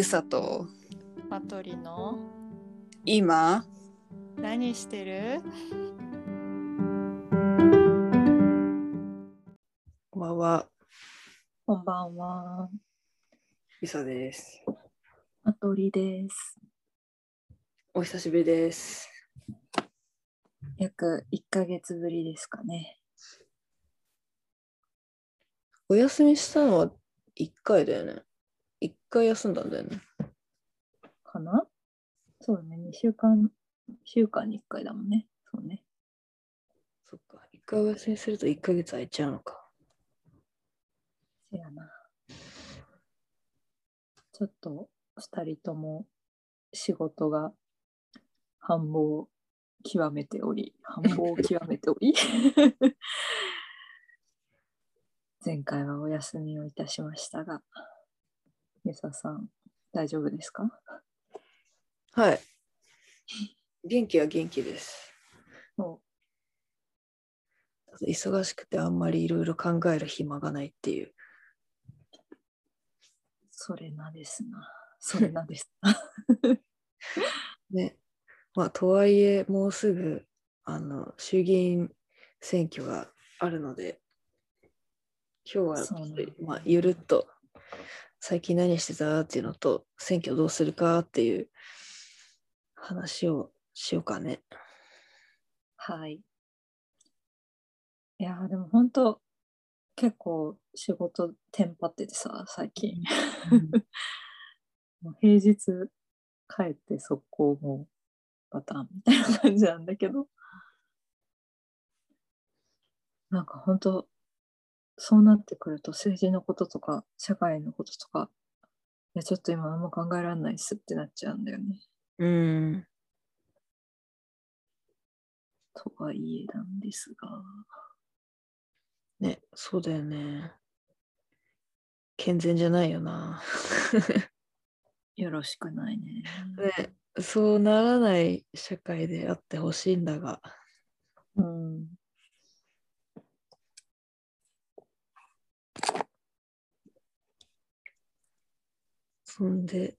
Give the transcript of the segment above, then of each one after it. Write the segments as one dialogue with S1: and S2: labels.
S1: ゆさと。
S2: マトリの？
S1: 今？
S2: 何してる？
S1: こんばんは
S2: こんばんは。
S1: ゆさです。
S2: マトリです。
S1: お久しぶりです。
S2: 約1ヶ月ぶりですかね。
S1: お休みしたのは1回だよね。1回休んだんだよね
S2: かな？そうだね。2週間、週間に1回だもんね。そうね。
S1: そっか1回お休みすると1ヶ月空いちゃうのか
S2: せやな。ちょっと2人とも仕事が繁忙を極めており、繁忙を極めており、前回はお休みをいたしましたが、ゆささん、大丈夫ですか？
S1: はい。元気は元気です。
S2: も
S1: 忙しくてあんまりいろいろ考える暇がないっていう。
S2: それなですな。それなです。な。
S1: ね。まあとはいえもうすぐあの衆議院選挙があるので今日はまあ、ゆるっと最近何してた？っていうのと選挙どうするかっていう話をしようかね。
S2: はい。いやーでも本当結構仕事テンパっててさ最近、もう平日帰って速攻もうパターンみたいな感じなんだけどなんか本当そうなってくると政治のこととか社会のこととかいやちょっと今あんま考えられないっすってなっちゃうんだよね。
S1: うん。
S2: とはいえなんですが。
S1: ね、そうだよね。健全じゃないよな。
S2: よろしくないね。
S1: ね、そうならない社会であってほしいんだが。そんで、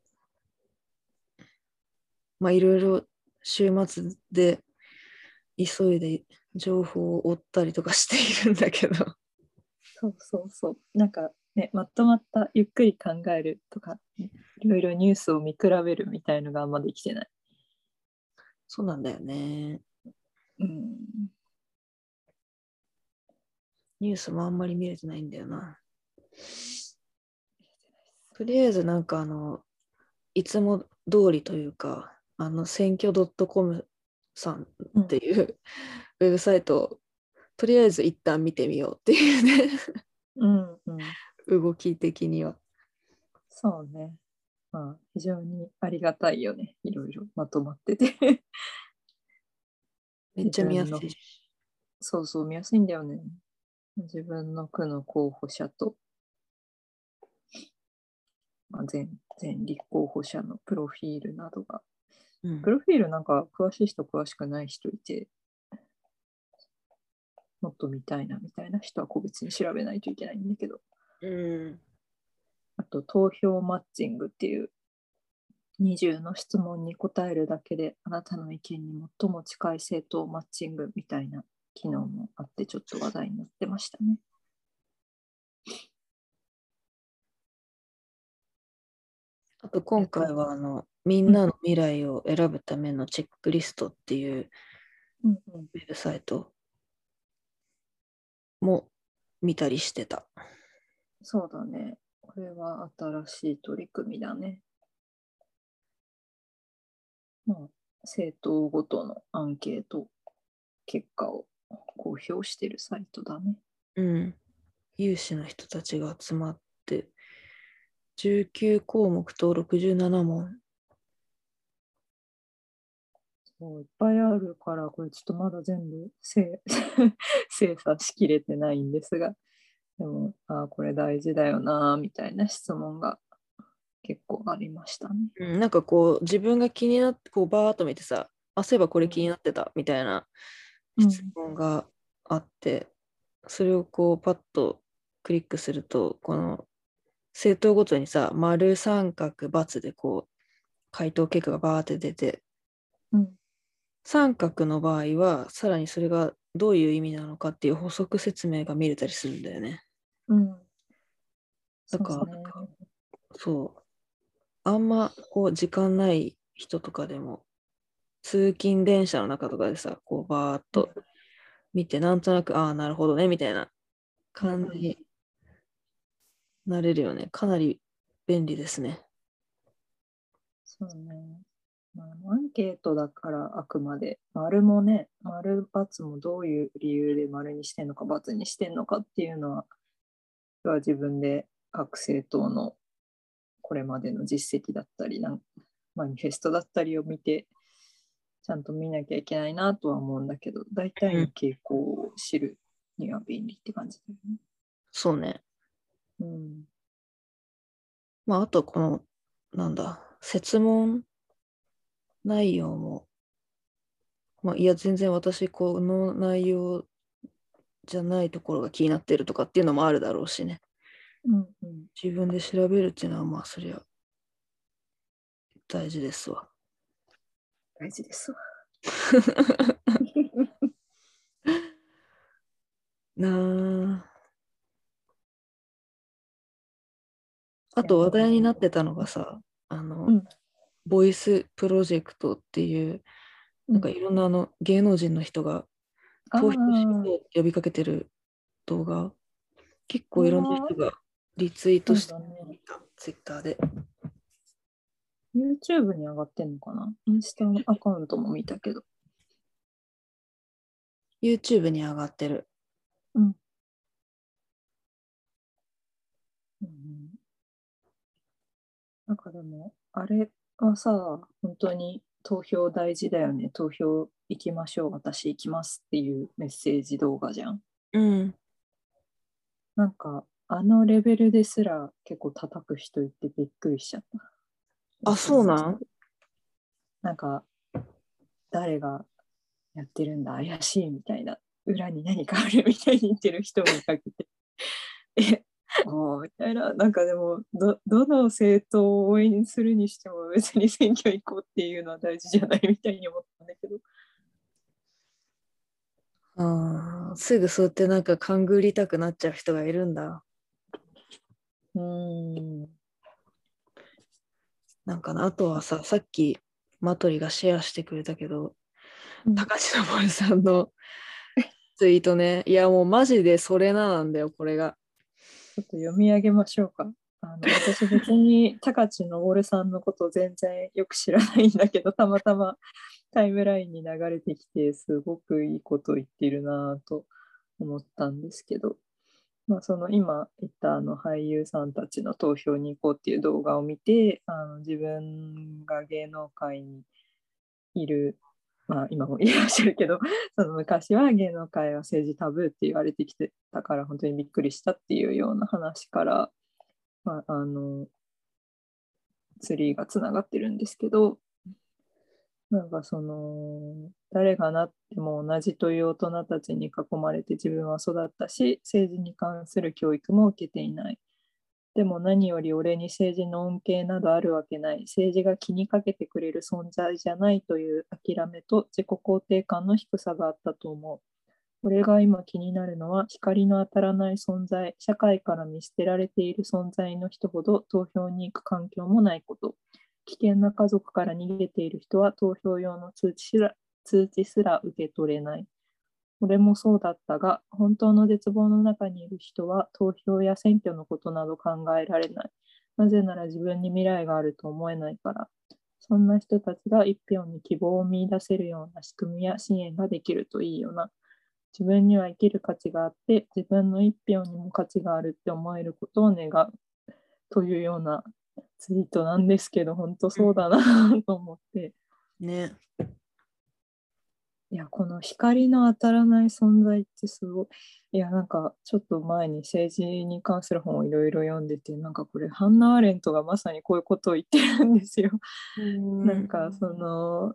S1: まあいろいろ週末で急いで情報を追ったりとかしているんだけど、
S2: そうそうそう。なんかね、まとまったゆっくり考えるとか、いろいろニュースを見比べるみたいのがあんまできてない。
S1: そうなんだよね。
S2: うん。
S1: ニュースもあんまり見れてないんだよな。とりあえずなんかあの、いつも通りというか、あの、選挙 .com さんっていうウェブサイトを、とりあえず一旦見てみようっていうね、
S2: うんうん。
S1: 動き的には。
S2: そうね。まあ、非常にありがたいよね。いろいろまとまってて。
S1: めっちゃ見やすいし。
S2: そうそう、見やすいんだよね。自分の区の候補者と、まあ、全全立候補者のプロフィールなどが
S1: うん
S2: プロフィールなんか詳しい人詳しくない人いて、もっと見たいなみたいな人は個別に調べないといけないんだけど、
S1: うん。
S2: あと投票マッチングっていう20の質問に答えるだけであなたの意見に最も近い政党マッチングみたいな機能もあってちょっと話題になってましたね。
S1: あと今回はあの、みんなの未来を選ぶためのチェックリストっていうウェブサイトも見たりしてた。
S2: そうだね。これは新しい取り組みだね。まあ、政党ごとのアンケート結果を公表してるサイトだね。
S1: うん。有志の人たちが集まって、19項目と67問。
S2: そういっぱいあるから、これちょっとまだ全部精 精査しきれてないんですが、でも、ああ、これ大事だよな、みたいな質問が結構ありましたね。
S1: うん、なんかこう、自分が気になって、こう、バーっと見てさ、あ、そういえばこれ気になってたみたいな
S2: うん
S1: 質問があって、それをこう、パッとクリックすると、この政党ごとにさ、丸三角×でこう、回答結果がバーって出て、
S2: うん。
S1: 三角の場合は、さらにそれがどういう意味なのかっていう補足説明が見れたりするんだよね。
S2: うん。
S1: だから。そう。あんまこう時間ない人とかでも、通勤電車の中とかでさ、こうバーっと見て、なんとなく、ああ、なるほどね、みたいな感じになれるよね。かなり便利ですね。
S2: そうね。まあ、アンケートだからあくまで、丸もね、丸×もどういう理由で丸にしてんのか×にしてんのかっていうのは、は自分で各政党のこれまでの実績だったりなん、マニフェストだったりを見て、ちゃんと見なきゃいけないなとは思うんだけど、大体の傾向を知るには便利って感じだよね。
S1: そうね。
S2: うん。
S1: まあ、あとこの、なんだ、設問内容も、まあ、いや、全然私、この内容じゃないところが気になってるとかっていうのもあるだろうしね。
S2: うんうん。
S1: 自分で調べるっていうのは、まあ、そりゃ、大事ですわ。
S2: 大事ですわ。
S1: なあ。あと話題になってたのがさ、あの、
S2: うん
S1: ボイスプロジェクトっていう、なんかいろんなあの芸能人の人が投票しよう呼びかけてる動画、結構いろんな人がリツイートして
S2: そうだね
S1: た、ツイッターで。
S2: YouTube に上がってんのかな？インスタのアカウントも見たけど。
S1: YouTube に上がってる。
S2: うんなんかでも、あれはさ、本当に投票大事だよね。投票行きましょう。私行きますっていうメッセージ動画じゃん。
S1: うん。
S2: なんか、あのレベルですら結構叩く人いてびっくりしちゃった。
S1: あ、そうなん？
S2: なんか、誰がやってるんだ、怪しいみたいな、裏に何かあるみたいに言ってる人もいかけて、え、おーみたいな、なんかでもど、どの政党を応援するにしても別に選挙行こうっていうのは大事じゃないみたいに思ったんだけど、
S1: あーすぐそうやってなんか勘ぐりたくなっちゃう人がいるんだ。
S2: うーん、
S1: なんかな、あとはさ、さっきマトリがシェアしてくれたけど、
S2: うん。
S1: 高橋昇さんのツイートね、いやもうマジでそれななんだよ、これが。
S2: ちょっと読み上げましょうか。あの私別に高知昇さんのこと全然よく知らないんだけどたまたまタイムラインに流れてきてすごくいいこと言ってるなと思ったんですけど、まあ、その今言ったあの俳優さんたちの投票に行こうっていう動画を見てあの自分が芸能界にいるまあ今もいらっしゃるけど その昔は芸能界は政治タブーって言われてきてたから本当にびっくりしたっていうような話から、まあ、あのツリーがつながってるんですけどなんかその誰がなっても同じという大人たちに囲まれて自分は育ったし政治に関する教育も受けていない。でも何より俺に政治の恩恵などあるわけない。政治が気にかけてくれる存在じゃないという諦めと自己肯定感の低さがあったと思う。俺が今気になるのは光の当たらない存在、社会から見捨てられている存在の人ほど投票に行く環境もないこと。危険な家族から逃げている人は投票用の通知すら通知すら受け取れない。俺もそうだったが、本当の絶望の中にいる人は投票や選挙のことなど考えられない。なぜなら自分に未来があると思えないから。そんな人たちが一票に希望を見出せるような仕組みや支援ができるといいよな。自分には生きる価値があって、自分の一票にも価値があるって思えることを願う。というようなツイートなんですけど、本当そうだなと思って。
S1: ね。
S2: いや、この光の当たらない存在ってすごい。いや、なんかちょっと前に政治に関する本をいろいろ読んでて、なんかこれ、ハンナ・アーレントがまさにこういうことを言ってるんですよ。なんかその、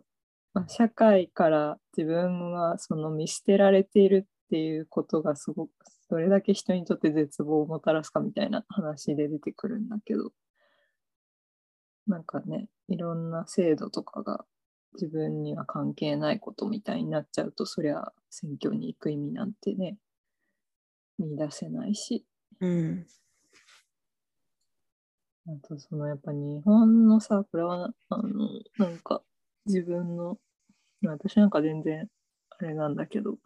S2: まあ社会から自分はその見捨てられているっていうことがすごくどれだけ人にとって絶望をもたらすかみたいな話で出てくるんだけどなんかねいろんな制度とかが自分には関係ないことみたいになっちゃうとそりゃ選挙に行く意味なんてね見出せないし
S1: うん。
S2: あとそのやっぱ日本のさこれはあのなんか自分の私なんか全然あれなんだけど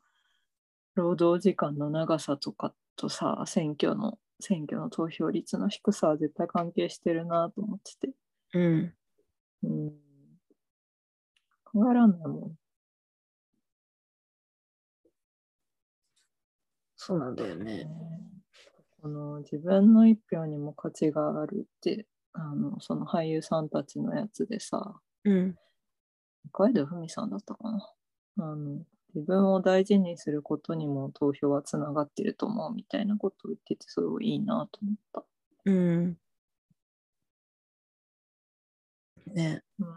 S2: 労働時間の長さとかとさ選挙の選挙の投票率の低さは絶対関係してるなと思ってて、
S1: うん。
S2: うん、考えらんないもん。
S1: そうなんだよね。
S2: この自分の一票にも価値があるってあのその俳優さんたちのやつでさ
S1: うん。
S2: 二階堂ふみさんだったかなあの自分を大事にすることにも投票はつながってると思うみたいなことを言っててすごいいいなと思った。
S1: うん。ね。
S2: うん、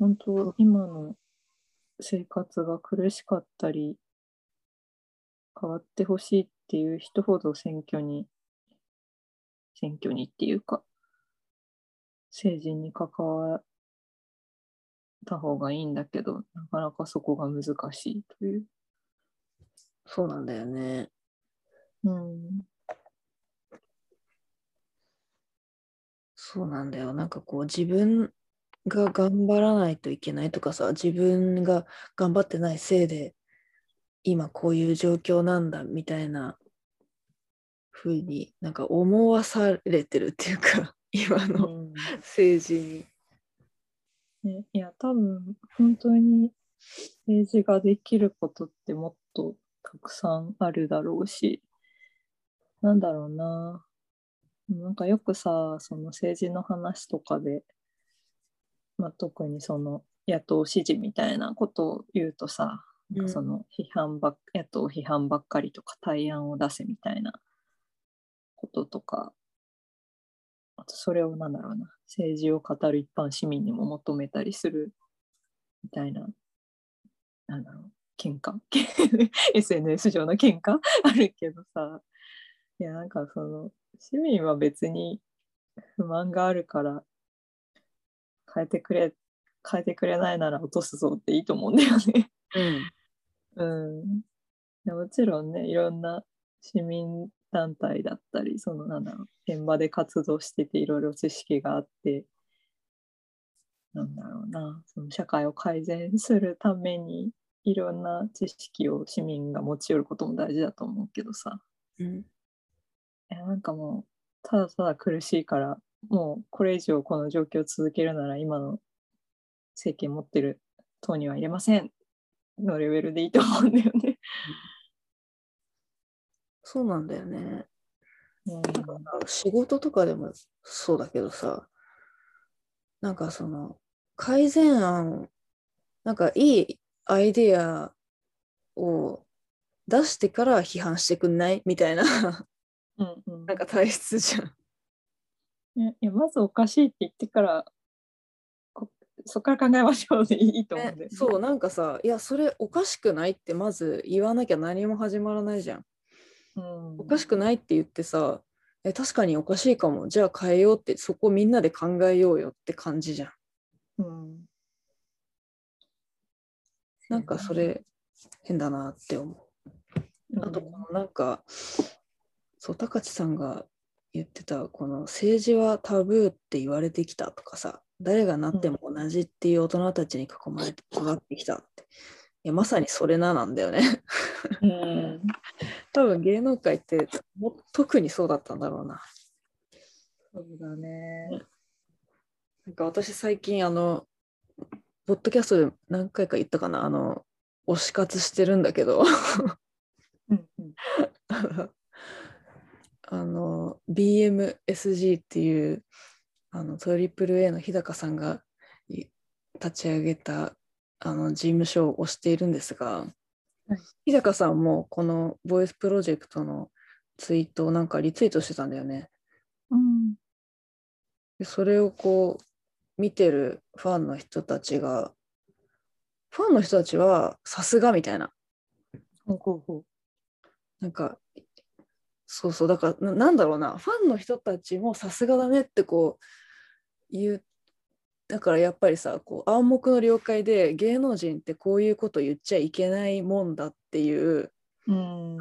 S2: 本当今の生活が苦しかったり変わってほしいっていう人ほど選挙に選挙にっていうか政治に関わった方がいいんだけどなかなかそこが難しいという。
S1: そうなんだよね。
S2: うん
S1: そうなんだよ。なんかこう自分が頑張らないといけないとかさ、自分が頑張ってないせいで今こういう状況なんだみたいな風になんか思わされてるっていうか、今の
S2: うん
S1: 政治に。
S2: ね、いや多分本当に政治ができることってもっとたくさんあるだろうしなんだろうななんかよくさその政治の話とかで、まあ、特にその野党支持みたいなことを言うとさ、なんかその批判ばっ野党批判ばっかりとか対案を出せみたいなこととかあとそれをなんだろうな政治を語る一般市民にも求めたりするみたいななんだろう喧嘩？SNS 上の喧嘩？あるけどさ。いやなんかその市民は別に不満があるから変えてくれ変えてくれないなら落とすぞっていいと思うんだよね。
S1: うん。
S2: うん、でもちろんねいろんな市民団体だったりそのなんだろう現場で活動してていろいろ知識があってなんだろうなその社会を改善するためにいろんな知識を市民が持ち寄ることも大事だと思うけどさ
S1: うん。
S2: いやなんかもうただただ苦しいからもうこれ以上この状況を続けるなら今の政権持ってる党には入れませんのレベルでいいと思うんだよね。
S1: そうなんだよね。
S2: うん
S1: 仕事とかでもそうだけどさ、なんかその改善案、なんかいいアイデアを出してから批判してくんない？みたいな、
S2: うんうん
S1: なんか体質じゃん。
S2: いやまずおかしいって言ってからこそこから考えましょうでいいと思うんだよね。
S1: ねそう、なんかさ、いや、それおかしくないってまず言わなきゃ何も始まらないじゃん。
S2: うん、
S1: おかしくないって言ってさ、え、確かにおかしいかも。じゃあ変えようって、そこみんなで考えようよって感じじゃん。
S2: うん、
S1: なんかそれ変だなって思う。あとこのなんか、そう、高知さんが言ってた、この政治はタブーって言われてきたとかさ、誰がなっても同じっていう大人たちに囲まれて育ってきたって。いや、まさにそれななんだよね。
S2: うん、
S1: 多分芸能界っても特にそうだったんだろうな。
S2: そうだね。
S1: なんか私最近あの、ポッドキャストで何回か言ったかな、あの、推し活してるんだけど、
S2: うんうん
S1: あの BMSG っていうあの AAA の日高さんがい立ち上げたあの事務所を推しているんですが、
S2: はい。
S1: 日高さんもこのボイスプロジェクトのツイートをなんかリツイートしてたんだよね。
S2: うん。
S1: でそれをこう見てるファンの人たちがファンの人たちはさすがみたいな。
S2: ほうほうほう。
S1: なんかそうそう。だからななんだろうな。ファンの人たちもさすがだねってこう言う。だからやっぱりさこう暗黙の了解で芸能人ってこういうこと言っちゃいけないもんだっていう、
S2: うん。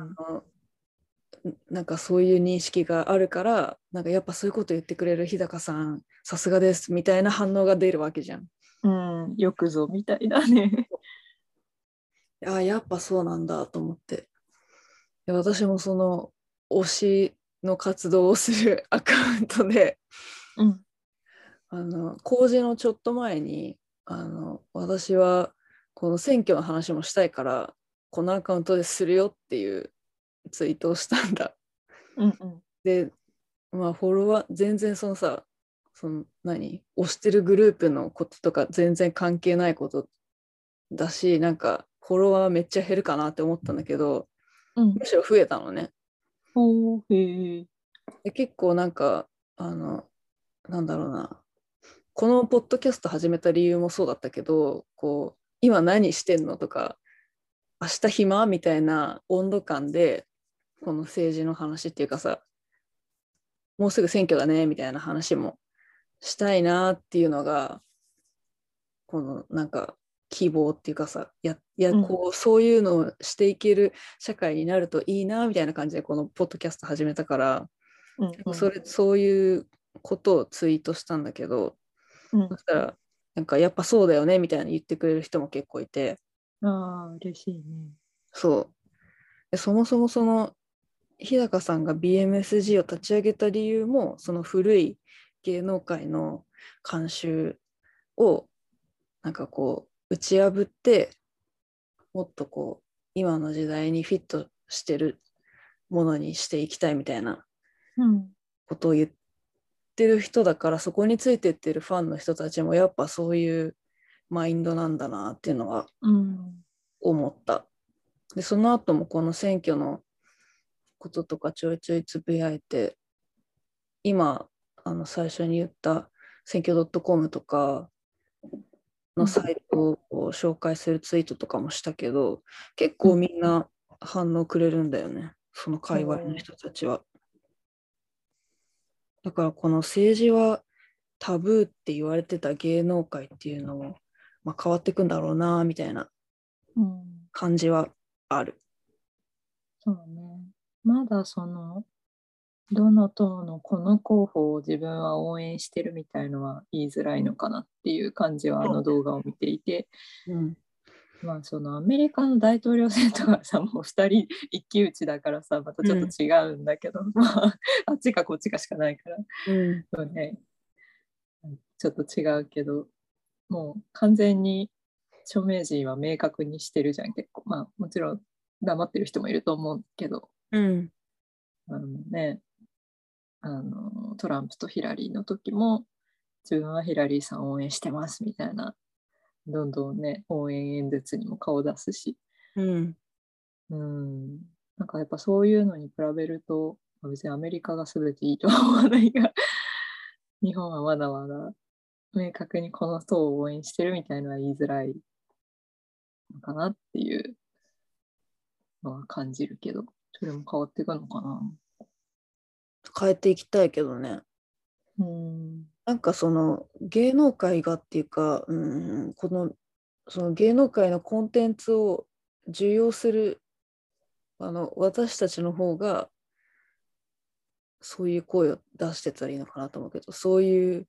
S1: なんかそういう認識があるからなんかやっぱそういうこと言ってくれる日高さんさすがですみたいな反応が出るわけじゃん。
S2: うん、よくぞみたいだね。
S1: ああやっぱそうなんだと思って。で私もその推しの活動をするアカウントで
S2: うん。
S1: あの工事のちょっと前にあの私はこの選挙の話もしたいからこのアカウントでするよっていうツイートをしたんだ。
S2: うんうん。
S1: でまあフォロワー全然そのさその何推してるグループのこととか全然関係ないことだしなんかフォロワーめっちゃ減るかなって思ったんだけど
S2: うん。
S1: むしろ増えたのね。
S2: おへ。
S1: で結構なんかあのなんだろうな。このポッドキャスト始めた理由もそうだったけどこう今何してんのとか明日暇？みたいな温度感でこの政治の話っていうかさもうすぐ選挙だね？みたいな話もしたいなっていうのがこのなんか希望っていうかさやや
S2: うん
S1: こうそういうのをしていける社会になるといいなみたいな感じでこのポッドキャスト始めたから
S2: うんうん。
S1: それそういうことをツイートしたんだけど、
S2: うん
S1: そしたらなんかやっぱそうだよねみたいな言ってくれる人も結構いて
S2: ああ、嬉しいね。
S1: そうでそもそもその日高さんが BMSG を立ち上げた理由もその古い芸能界の慣習をなんかこう打ち破ってもっとこう今の時代にフィットしてるものにしていきたいみたいな
S2: うん。
S1: ことを言ってる人だからそこについてってるファンの人たちもやっぱそういうマインドなんだなっていうのは
S2: うん。
S1: 思った。でその後もこの選挙のこととかちょいちょいつぶやいて今あの最初に言った選挙 .com とかのサイトを紹介するツイートとかもしたけど結構みんな反応くれるんだよねその界隈の人たちは。だからこの政治はタブーって言われてた芸能界っていうのも、まあ、変わっていくんだろうなみたいな
S2: うん。
S1: 感じはある。
S2: そうね。まだその、どの党のこの候補を自分は応援してるみたいのは言いづらいのかなっていう感じはあの動画を見ていて、
S1: うん、
S2: まあそのアメリカの大統領選とかさ、もう2人一騎打ちだからさ、またちょっと違うんだけど、まああっちかこっちかしかないから、
S1: うん、
S2: そうね、ちょっと違うけど、もう完全に著名人は明確にしてるじゃん、結構。まあもちろん黙ってる人もいると思うけど、
S1: うん、
S2: あのね、あのトランプとヒラリーの時も自分はヒラリーさんを応援してますみたいなどんどんね応援演説にも顔出すし。
S1: うん、
S2: うん。なんかやっぱそういうのに比べるとまあ別にアメリカが全ていいとは思わないが 日本はまだまだ明確にこの党を応援してるみたいのは言いづらいのかなっていうのは感じるけどそれも変わっていくのかな。
S1: 変えていきたいけどね。
S2: うん。
S1: なんかその芸能界がっていうか、うん、このその芸能界のコンテンツを受容するあの私たちの方がそういう声を出してたらいいのかなと思うけどそういう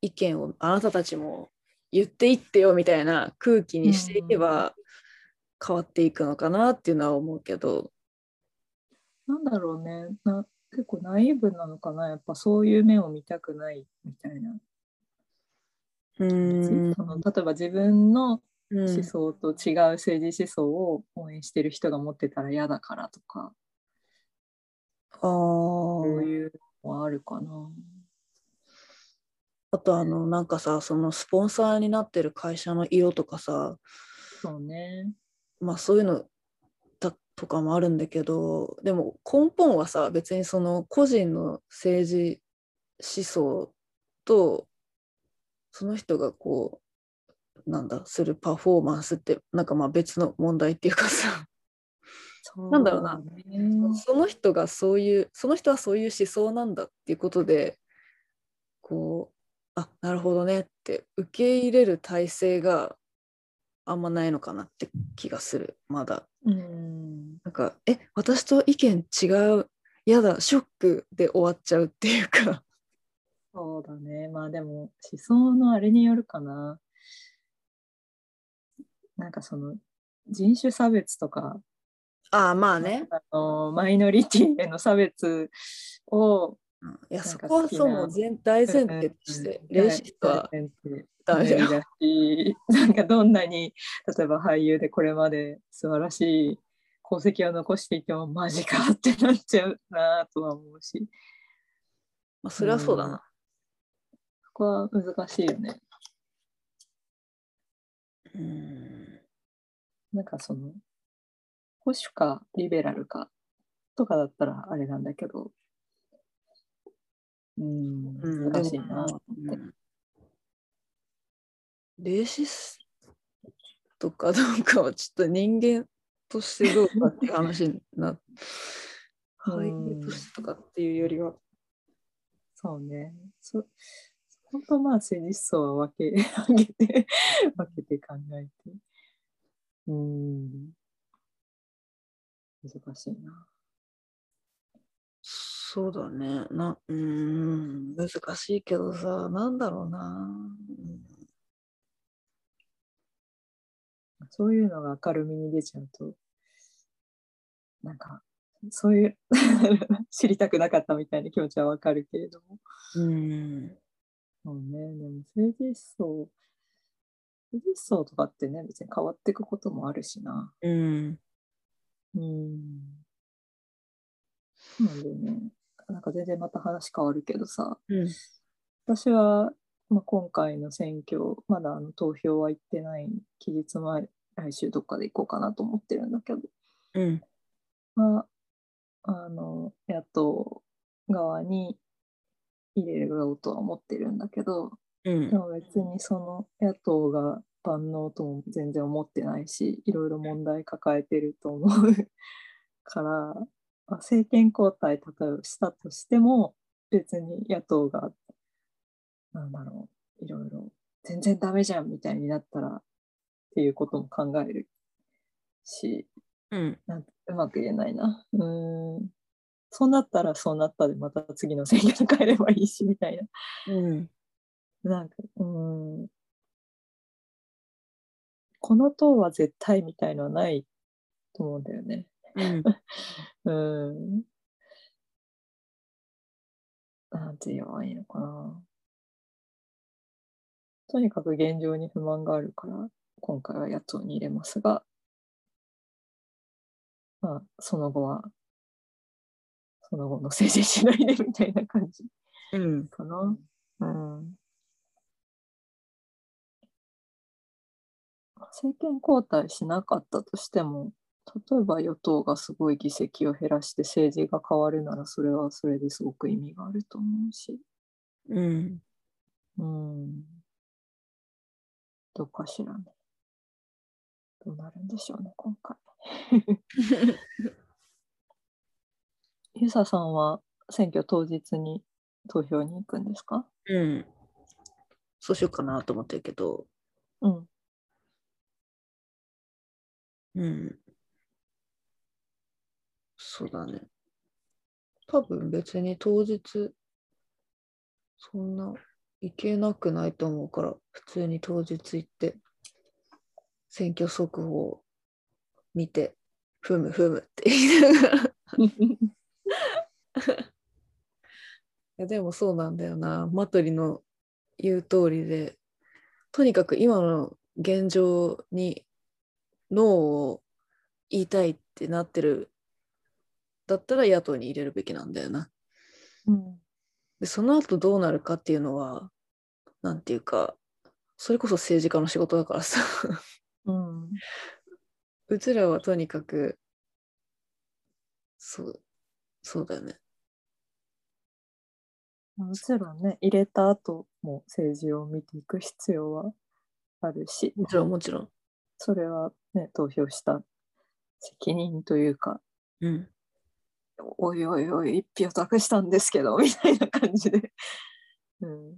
S1: 意見をあなたたちも言っていってよみたいな空気にしていけば変わっていくのかなっていうのは思うけど、
S2: なんだろうね。な結構ナイーブなのかな？やっぱそういう面を見たくないみたいな、
S1: うん。
S2: その例えば自分の
S1: うん。
S2: 思想と違う政治思想を応援してる人が持ってたら嫌だからとか。
S1: あー。
S2: そういうのはあるかな。
S1: あとあのなんかさそのスポンサーになってる会社の色とかさ。
S2: そうね。
S1: まあそういうのだとかもあるんだけどでも根本はさ別にその個人の政治思想とその人がこうなんだするパフォーマンスってなんかまあ別の問題っていうかさ。なんだろうな。
S2: ね。
S1: その人がそういうその人はそういう思想なんだっていうことでこうあなるほどねって受け入れる体制があんまないのかなって気がするまだ。
S2: うん
S1: なんかえ私と意見違うやだショックで終わっちゃうっていうか。
S2: そうだね。まあでも思想のあれによるかな。なんかその人種差別とか。
S1: ああまあね。
S2: あのマイノリティへの差別を
S1: いやそこはそう全大前提として
S2: うん
S1: レイシストは
S2: 大前提
S1: だ
S2: し、なんかどんなに例えば俳優でこれまで素晴らしい功績を残していてもマジかってなっちゃうなとは思うし、
S1: まあそれはそうだな。
S2: そこは難しいよね。
S1: うん。
S2: なんかその保守かリベラルかとかだったらあれなんだけど、うん、
S1: うん
S2: 難しいな。
S1: うんレイシストかどうかはちょっと人間としてどうかって話にな
S2: うん
S1: 俳優としてとかっていうよりは
S2: そうね。そ本当まあ政治思想は分け分けて 分けて考えて。うん。難しいな。
S1: そうだねなうーん難しいけどさなんだろうな
S2: そういうのが明るみに出ちゃうと、なんか、そういう 知りたくなかったみたいな気持ちはわかるけれども。
S1: うん
S2: そうね、でも政治思想、政治思想とかってね、別に変わっていくこともあるしな。
S1: うん
S2: うん。なんでね、なんか全然また話変わるけどさ、
S1: うん
S2: 私は、まあ、今回の選挙、まだあの投票は行ってない期日前、来週どっかで行こうかなと思ってるんだけど、
S1: うん。
S2: まあ、あの、野党側に入れようとは思ってるんだけど、
S1: うん。
S2: でも別にその野党が万能とも全然思ってないし、いろいろ問題抱えてると思う から、まあ政権交代例えばしたとしても、別に野党が、なんだろう、いろいろ全然ダメじゃんみたいになったらっていうことも考えるし、
S1: うん
S2: なんうまく言えないな。うーん。そうなったらそうなったでまた次の選挙に変えればいいしみたいな。
S1: うん
S2: なんか、うーん。この党は絶対みたいのはないと思うんだよね。
S1: うん
S2: うーん。なんて言えばいいのかな。とにかく現状に不満があるから、今回は野党に入れますが、まあ、その後は、その後の政治次第でみたいな感じ
S1: うん
S2: かな？うん。政権交代しなかったとしても、例えば与党がすごい議席を減らして政治が変わるなら、それはそれですごく意味があると思うし。
S1: うん
S2: うん。どうかしらね。どうなるんでしょうね、今回。ゆささんは選挙当日に投票に行くんですか？
S1: うん。そうしようかなと思ってるけど。
S2: うん。
S1: うん。そうだね。多分別に当日そんな行けなくないと思うから普通に当日行って選挙速報を見てふむふむって言いながら いやでもそうなんだよなマトリの言う通りでとにかく今の現状にノーを言いたいってなってるだったら野党に入れるべきなんだよな。
S2: うん。
S1: でその後どうなるかっていうのはなんていうかそれこそ政治家の仕事だからさ
S2: うん。
S1: うちらはとにかくそうそうだよね。
S2: もちろんね、入れた後も政治を見ていく必要はあるし、
S1: もちろんもちろん。
S2: それはね、投票した責任というか、
S1: うん。
S2: おいおいおい、一票託したんですけど、みたいな感じで、うん。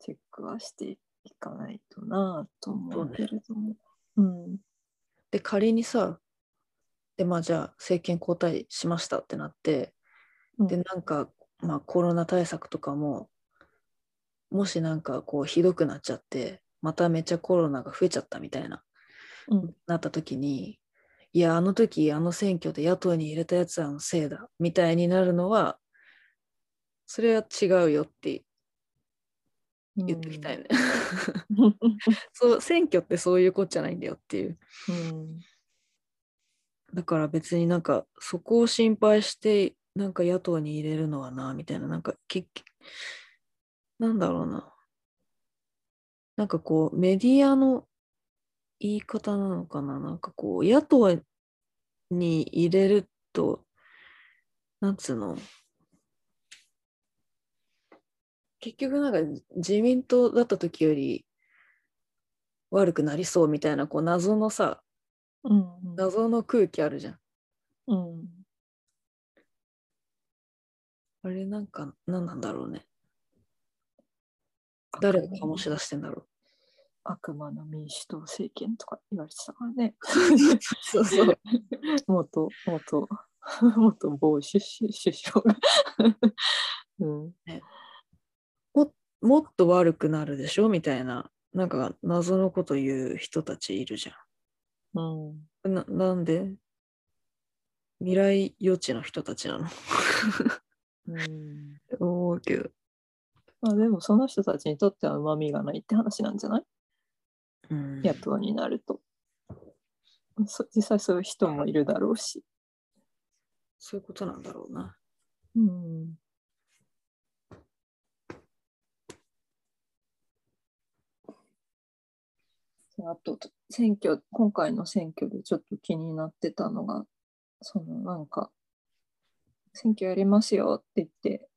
S2: チェックはしていかないとなぁと思うけれども。うん。
S1: で、仮にさ、で、まあじゃあ政権交代しましたってなって、で、
S2: うん
S1: なんか、まあコロナ対策とかも、もしなんかこうひどくなっちゃって、まためっちゃコロナが増えちゃったみたいな、
S2: うん
S1: なった時に、いや、あの時、あの選挙で野党に入れたやつらのせいだ、みたいになるのは、それは違うよって言っておきたいね。そう、選挙ってそういうことじゃないんだよっていう。
S2: うん。
S1: だから別になんかそこを心配してなんか野党に入れるのはなみたいななんかなんだろうななんかこうメディアの言い方なのかななんかこう野党に入れるとなんつうの？結局なんか自民党だった時より悪くなりそうみたいなこう謎のさ
S2: うん。
S1: 謎の空気あるじゃん。
S2: うん。
S1: あれなんか何なんだろうね。誰が醸し出してんだろ
S2: 悪魔の民主党政権とか言われてたからね。
S1: う。そうそう。
S2: 元、元、元某首相が。うん。
S1: もっと悪くなるでしょ？みたいな、なんか謎のこと言う人たちいるじゃ
S2: うん。
S1: ん。ななんで？未来予知の人たちなの？
S2: うん。
S1: 思うけど。
S2: まあでもその人たちにとってはうまみがないって話なんじゃない？
S1: うん、
S2: 野党になると。そ実際そういう人もいるだろうし。
S1: そういうことなんだろうな。
S2: うん。あと、選挙、今回の選挙でちょっと気になってたのが、そのなんか、選挙やりますよって言って、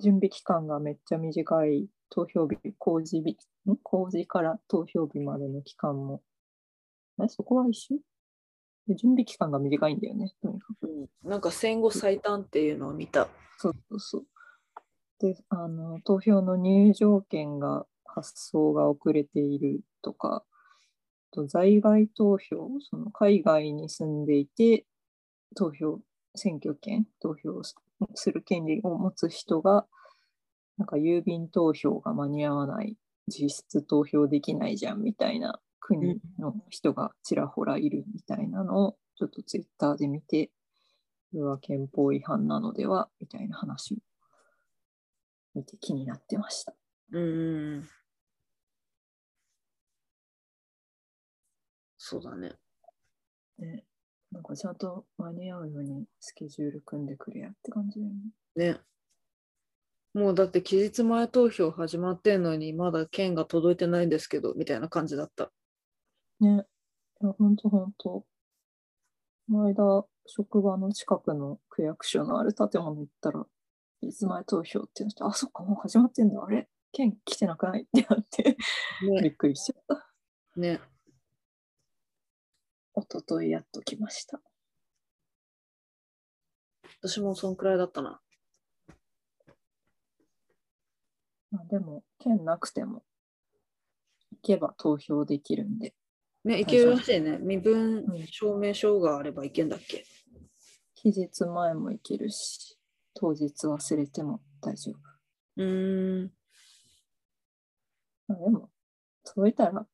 S2: 準備期間がめっちゃ短い投票日、公示日、ん？公示から投票日までの期間も、え、そこは一緒？で準備期間が短いんだよね、とにかく。
S1: うん、なんか戦後最短っていうのを見た。
S2: そうそうそう。で、あの、投票の入場券が発送が遅れているとか、あと在外投票、その海外に住んでいて、投票、選挙権、投票する権利を持つ人が、なんか郵便投票が間に合わない、実質投票できないじゃんみたいな国の人がちらほらいるみたいなのを、ちょっとツイッターで見て、これは憲法違反なのではみたいな話を見て気になってました。
S1: うん。そうだね。
S2: ね、なんかちゃんと間に合うようにスケジュール組んでくれやって感じだよね。
S1: ね。もうだって期日前投票始まってんのにまだ券が届いてないんですけどみたいな感じだった。
S2: ね。いや、ほんとほんと。この間、職場の近くの区役所のある建物行ったら、期日前投票っていうのして、あ、そっか、もう始まってんだ。あれ？券来てなくない？ってなって、び
S1: ね。
S2: っくりしちゃった。
S1: ね。
S2: 一昨日やっと来ました。
S1: 私もそんくらいだったな。
S2: まあ、でも、券なくても、行けば投票できるんで、
S1: ね、いけるらしいね。身分
S2: うん
S1: 証明書があればいけんだっけ？
S2: 期日前も行けるし、当日忘れても大丈夫。
S1: うーん。
S2: まあ、でも、届いたら、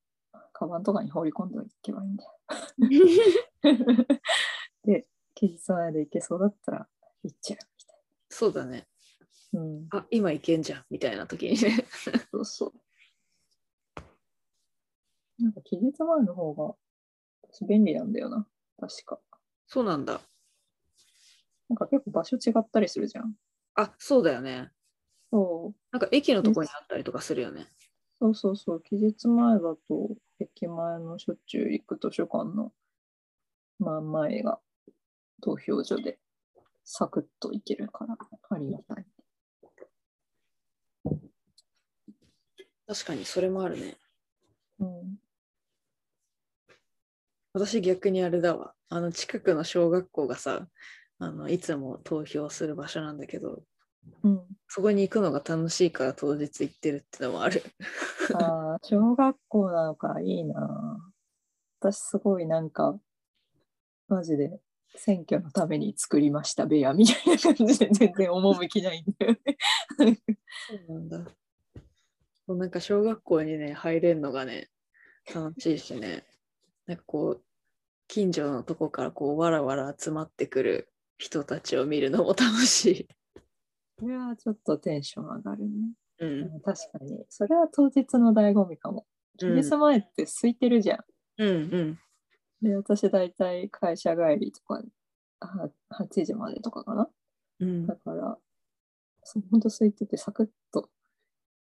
S2: カバンとかに放り込んでおけばいいんだよ。で、期日前で行けそうだったら、行っちゃうみたい
S1: そうだね。
S2: な。うん、
S1: あ、今いけんじゃんみたいな時にね。
S2: そうそう。なんか期日前の方が私便利なんだよな、確か。
S1: そうなんだ。
S2: なんか結構場所違ったりするじゃん。
S1: あ、そうだよね。
S2: そう
S1: なんか駅のとこにあったりとかするよね。
S2: そうそうそう、期日前だと、駅前のしょっちゅう行く図書館の真ん前が投票所でサクッと行けるからありがたい。
S1: 確かにそれもあるね。
S2: うん。
S1: 私逆にあれだわ。あの近くの小学校がさ、あのいつも投票する場所なんだけど、
S2: うん、
S1: そこに行くのが楽しいから当日行ってるってのもある。
S2: ああ、小学校なのか、いいな。私すごいなんか、マジで選挙のために作りました、ベアみたいな感じで 全然趣ないんだよね。
S1: そうなんだ。そうなんか小学校にね、入れるのがね、楽しいしね、なんかこう、近所のとこからこう、わらわら集まってくる人たちを見るのも楽し
S2: これはちょっとテンション上がるね。
S1: い。うん。
S2: うん確かに。それは当日の醍醐味かも。
S1: うん
S2: キリスト前って空いてるじゃん。
S1: うんうん。
S2: で、私大体会社帰りとか、は8時までとかかな。
S1: うん
S2: だから、ほんと空いててサクッと、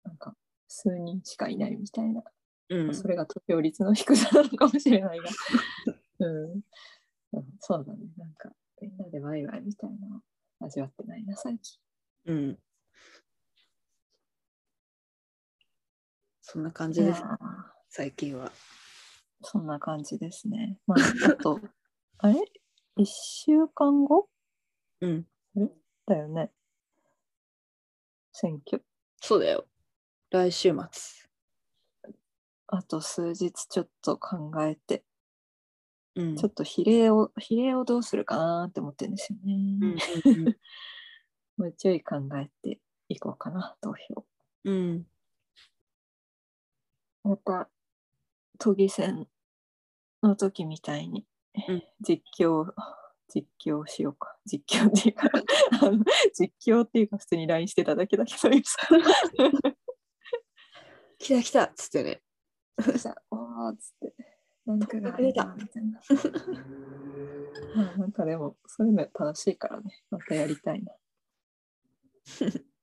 S2: なんか数人しかいないみたいな。
S1: うん。
S2: それが投票率の低さなのかもしれないが。うん。うんそうだね。なんか、みんなでワイワイみたいなの味わってないな、最近。
S1: うん。そんな感じです、
S2: いやー
S1: 最近は。
S2: そんな感じですね。まあ、あと、あれ ?1 週間後？
S1: うん。
S2: だよね。選挙。
S1: そうだよ。来週末。
S2: あと数日ちょっと考えて、
S1: うん。
S2: ちょっと比例を、比例をどうするかなって思ってるんですよね。
S1: うんうん
S2: もうちょい考えていこうかな、投票。
S1: うん。うん。
S2: また、都議選の時みたいに
S1: うん
S2: 実況、実況しようか。実況っていうか、あの実況っていうか普通に LINE してただけだけど、
S1: 来た来たっつってね。
S2: さおーっつって、なんかが
S1: 出た
S2: みたいな。まあなんかでも、そういうの楽しいからね、またやりたいな。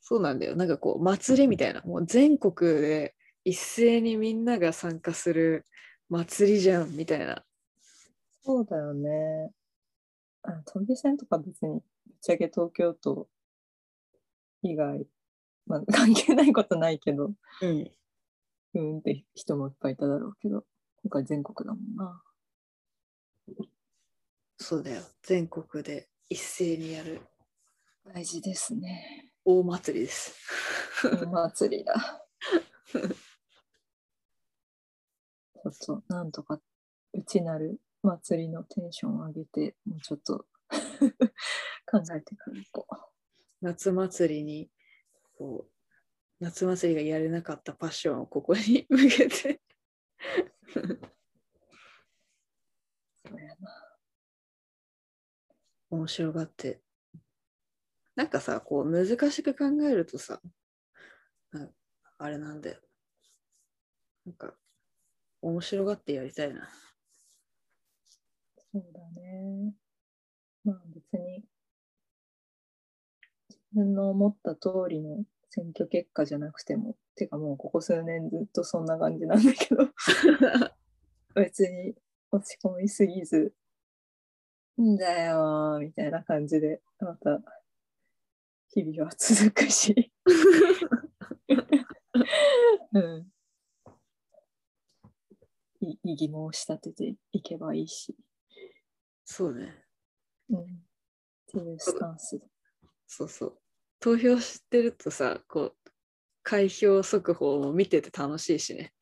S1: そうなんだよ。なんかこう、祭りみたいな、もう全国で一斉にみんなが参加する祭りじゃんみたいな。
S2: そうだよね。あ都議選とか別に、ぶっちゃけ東京都以外、まあ、関係ないことないけど、
S1: うん。
S2: うんって人もいっぱいいただろうけど、今回全国だもんな。
S1: そうだよ。全国で一斉にやる
S2: 大事ですね。
S1: 大祭りです。
S2: お祭りだ。ちょっと、なんとか、内なる祭りのテンションを上げて、もうちょっと考えてからいこ
S1: 夏祭りに、こう、夏祭りがやれなかったパッションをここに向けて。
S2: う。そうやな。
S1: 面白がって。なんかさ、こう難しく考えるとさ、なあれなんだよ。なんか、面白がってやりたいな。
S2: そうだね。まあ別に、自分の思った通りの選挙結果じゃなくても、てかもうここ数年ずっとそんな感じなんだけど、別に落ち込みすぎず、んだよーみたいな感じで、また日々は続くし。うん。い異議申し立てていけばいいし。
S1: そうね。
S2: うん。っていうスタンスで。
S1: そうそう。投票してるとさ、こう、開票速報も見てて楽しいしね。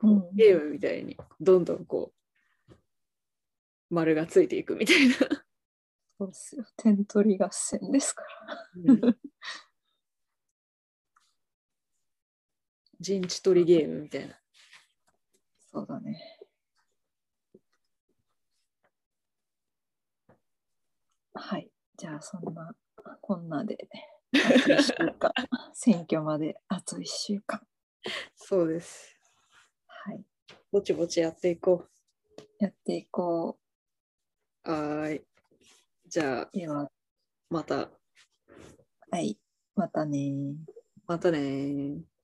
S2: うん
S1: ゲームみたいに、どんどんこう、丸がついていくみたいな。
S2: そうっすよ。点取り合戦ですから。
S1: うん陣地取りゲームみたいな。
S2: そうだね。はい。じゃあ、そんな、こんなで、あと1週間、選挙まであと1週間。
S1: そうです。
S2: はい。
S1: ぼちぼちやっていこ
S2: やっていこ
S1: う。はーい。じゃあ
S2: う。、では、
S1: また、
S2: はい。またねー。
S1: またねー。